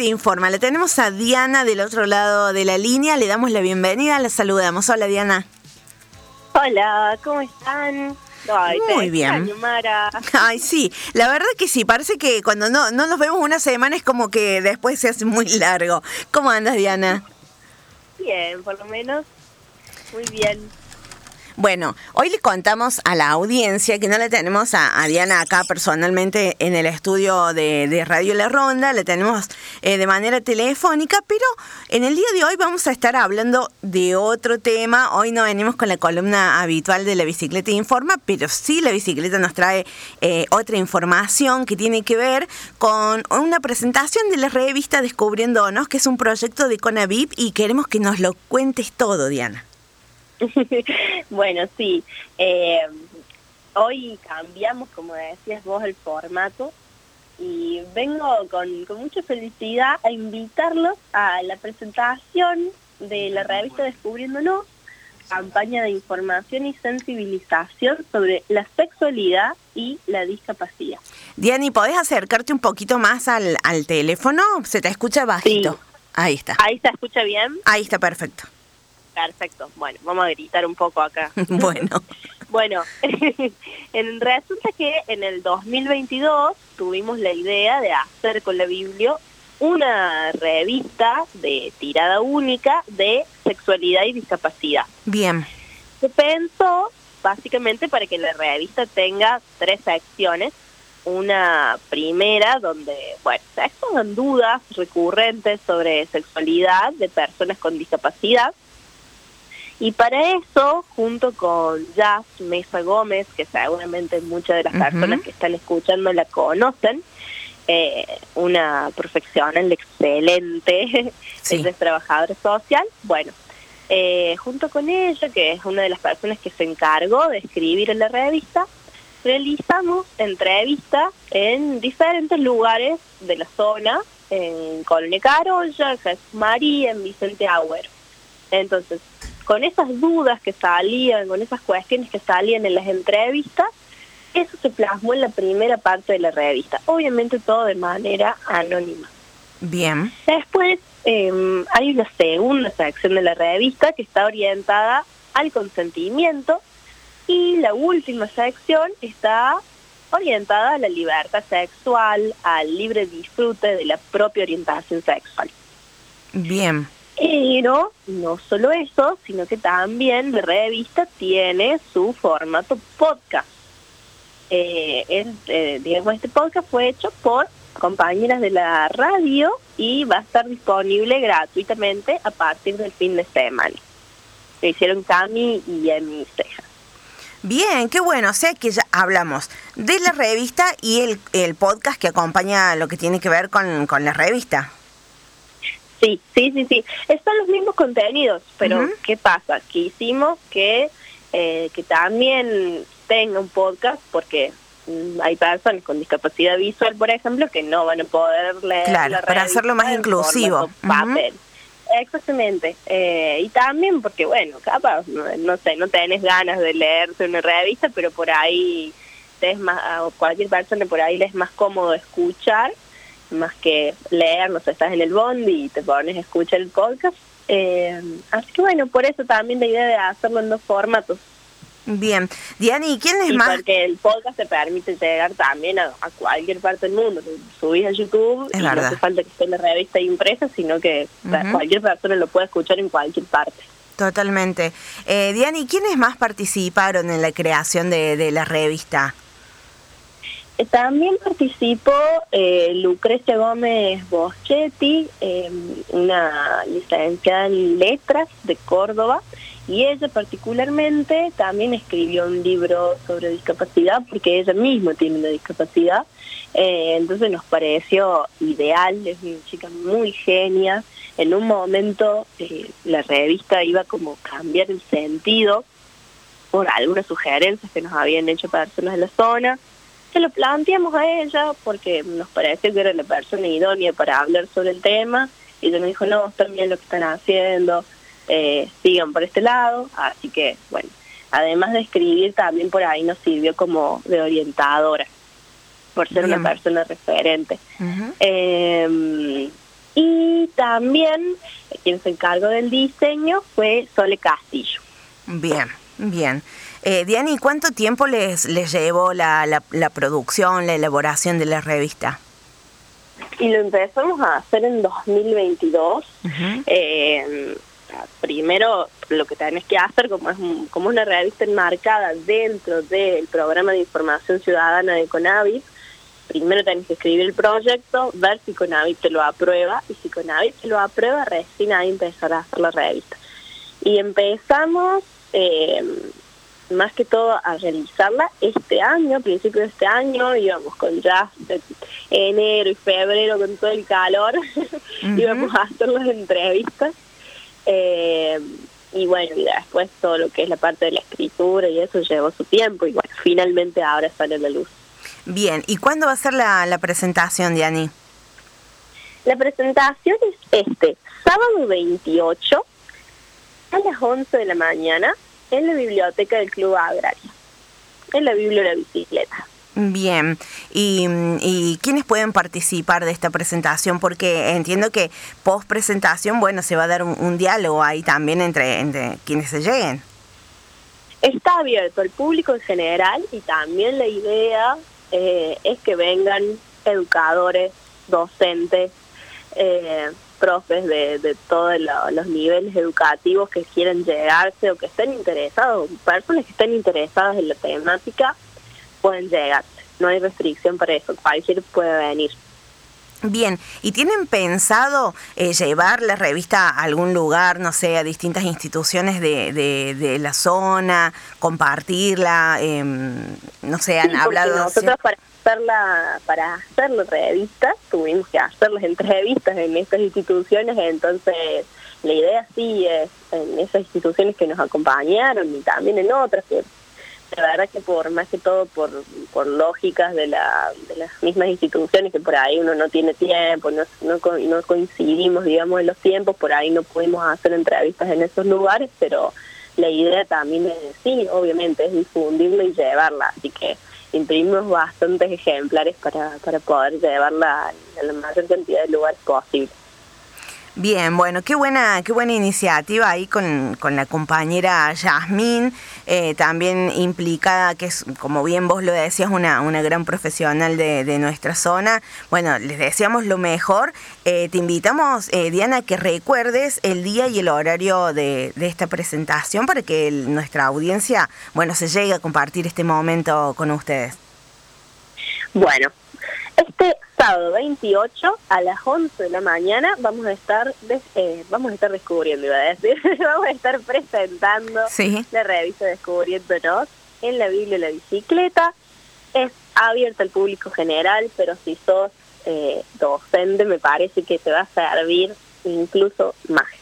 Te informa, le tenemos a Diana del otro lado de la línea, le damos la bienvenida, la saludamos. Hola Diana. Hola, ¿cómo están? Muy bien. Ay, sí, la verdad que sí, parece que cuando no, no nos vemos una semana es como que después se hace muy largo. ¿Cómo andas, Diana? Bien, por lo menos. Muy bien. Bueno, hoy le contamos a la audiencia que no le tenemos a, Diana acá personalmente en el estudio de, Radio La Ronda, le tenemos eh, de manera telefónica, pero en el día de hoy vamos a estar hablando de otro tema. Hoy no venimos con la columna habitual de la bicicleta Informa, pero sí la bicicleta nos trae eh, otra información que tiene que ver con una presentación de la revista Descubriéndonos, que es un proyecto de Conavip y queremos que nos lo cuentes todo, Diana. bueno, sí. Eh, hoy cambiamos, como decías vos, el formato y vengo con, con mucha felicidad a invitarlos a la presentación de la revista Descubriéndonos, campaña de información y sensibilización sobre la sexualidad y la discapacidad. Diani, ¿podés acercarte un poquito más al, al teléfono? Se te escucha bajito. Ahí está. Ahí se escucha bien. Ahí está perfecto. Perfecto. Bueno, vamos a gritar un poco acá. bueno. bueno, resulta que en el 2022 tuvimos la idea de hacer con la Biblia una revista de tirada única de sexualidad y discapacidad. Bien. Se pensó básicamente para que la revista tenga tres secciones. Una primera donde, bueno, se expongan dudas recurrentes sobre sexualidad de personas con discapacidad y para eso, junto con Jazz Mesa Gómez, que seguramente muchas de las personas que están escuchando la conocen, eh, una profesional excelente, es trabajadora social, bueno, eh, junto con ella, que es una de las personas que se encargó de escribir en la revista, realizamos entrevistas en diferentes lugares de la zona, en Colonia Carolla, Jesús María, en Vicente Agüero. Entonces, con esas dudas que salían, con esas cuestiones que salían en las entrevistas, eso se plasmó en la primera parte de la revista. Obviamente todo de manera anónima. Bien. Después em, hay una segunda sección de la revista que está orientada al consentimiento y la última sección está orientada a la libertad sexual, al libre disfrute de la propia orientación sexual. Bien. Pero no solo eso, sino que también la revista tiene su formato podcast. Eh, eh, digamos, este podcast fue hecho por compañeras de la radio y va a estar disponible gratuitamente a partir del fin de semana. Lo hicieron Cami y Emi Ceja. Bien, qué bueno. O sea que ya hablamos de la revista y el, el podcast que acompaña lo que tiene que ver con, con la revista. Sí, sí, sí, sí. Están los mismos contenidos, pero ¿qué pasa? Que hicimos que, eh, que también tenga un podcast porque mm, hay personas con discapacidad visual, por ejemplo, que no van a poder leer claro, para hacerlo más inclusivo. Papel. Exactamente. Eh, y también porque, bueno, capaz, no, sé, no tenés ganas de leerse una revista, pero por ahí es más, cualquier persona por ahí le es más cómodo escuchar más que leer, no sé, estás en el bondi y te pones a escuchar el podcast. Eh, así que bueno, por eso también la idea de hacerlo en dos formatos. Bien. Diani, ¿quién es más? Porque el podcast te permite llegar también a, cualquier parte del mundo. Subís a YouTube y no hace falta que esté en la revista impresa, sino que cualquier persona lo puede escuchar en cualquier parte. Totalmente. Eh, Diani, ¿quiénes más participaron en la creación de, de la revista? También participó eh, Lucrecia Gómez Boschetti, una licenciada en letras de Córdoba, y ella particularmente también escribió un libro sobre discapacidad porque ella misma tiene una discapacidad. Eh, entonces nos pareció ideal, es una chica muy genia. En un momento eh, la revista iba como a cambiar el sentido por algunas sugerencias que nos habían hecho personas de la zona se lo planteamos a ella porque nos pareció que era la persona idónea para hablar sobre el tema y ella nos dijo, no, están bien lo que están haciendo, eh, sigan por este lado, así que bueno, además de escribir también por ahí nos sirvió como de orientadora por ser una persona referente. Em, también quien se encargó del diseño fue Sole Castillo. Bien, bien. Eh, Diana, ¿y cuánto tiempo les, les llevó la, la, producción, la elaboración de la revista? Y lo empezamos a hacer en 2022. eh, primero, lo que tenés que hacer, como es como una revista enmarcada dentro del programa de información ciudadana de Conavit, primero tenés que escribir el proyecto, ver si Conavit te lo aprueba, y si Conavit te lo aprueba, recién ahí empezar a hacer la revista. Y empezamos... Eh, más que todo a realizarla este año, a principios de este año, íbamos con ya enero y febrero con todo el calor, íbamos a hacer las entrevistas. Eh, y bueno, y después todo lo que es la parte de la escritura y eso llevó su tiempo y bueno, finalmente ahora sale la luz. Bien, ¿y cuándo va a ser la, la presentación, Diani? La presentación es este, sábado 28 a las 11 de la mañana en la biblioteca del Club Agrario, en la de la Bicicleta. Bien, ¿Y, ¿y quiénes pueden participar de esta presentación? Porque entiendo que post presentación, bueno, se va a dar un, diálogo ahí también entre, entre quienes se lleguen. Está abierto al público en general y también la idea eh, es que vengan educadores, docentes, eh, profes de, de todos los niveles educativos que quieren llegarse o que estén interesados, personas que estén interesadas en la temática, pueden llegarse. No hay restricción para eso, cualquier puede venir. Bien, ¿y tienen pensado eh, llevar la revista a algún lugar, no sé, a distintas instituciones de, de, la zona, compartirla? Em, no sé, han hablado... Nosotros para hacerla, para hacer la revista tuvimos que hacer las entrevistas en estas instituciones, entonces la idea sí es en esas instituciones que nos acompañaron y también en otras que la verdad que por más que todo por, por lógicas de, la, de las mismas instituciones que por ahí uno no tiene tiempo, no, no, no coincidimos digamos en los tiempos, por ahí no pudimos hacer entrevistas en esos lugares, pero la idea también es, sí, obviamente, es difundirla y llevarla, así que imprimimos bastantes ejemplares para, para poder llevarla a la mayor cantidad de lugares posible. Bien, bueno, qué buena, qué buena iniciativa ahí con, con la compañera Yasmín, eh, también implicada, que es, como bien vos lo decías, una, una gran profesional de, de nuestra zona. Bueno, les deseamos lo mejor. Eh, te invitamos, eh, Diana, que recuerdes el día y el horario de, de esta presentación para que nuestra audiencia, bueno, se llegue a compartir este momento con ustedes. Bueno, este sábado 28 a las 11 de la mañana vamos a estar eh, vamos a estar descubriendo, iba a decir, vamos a estar presentando la revista Descubriéndonos en la Biblia la Bicicleta. Es abierta al público general, pero si sos eh, docente me parece que te va a servir incluso más.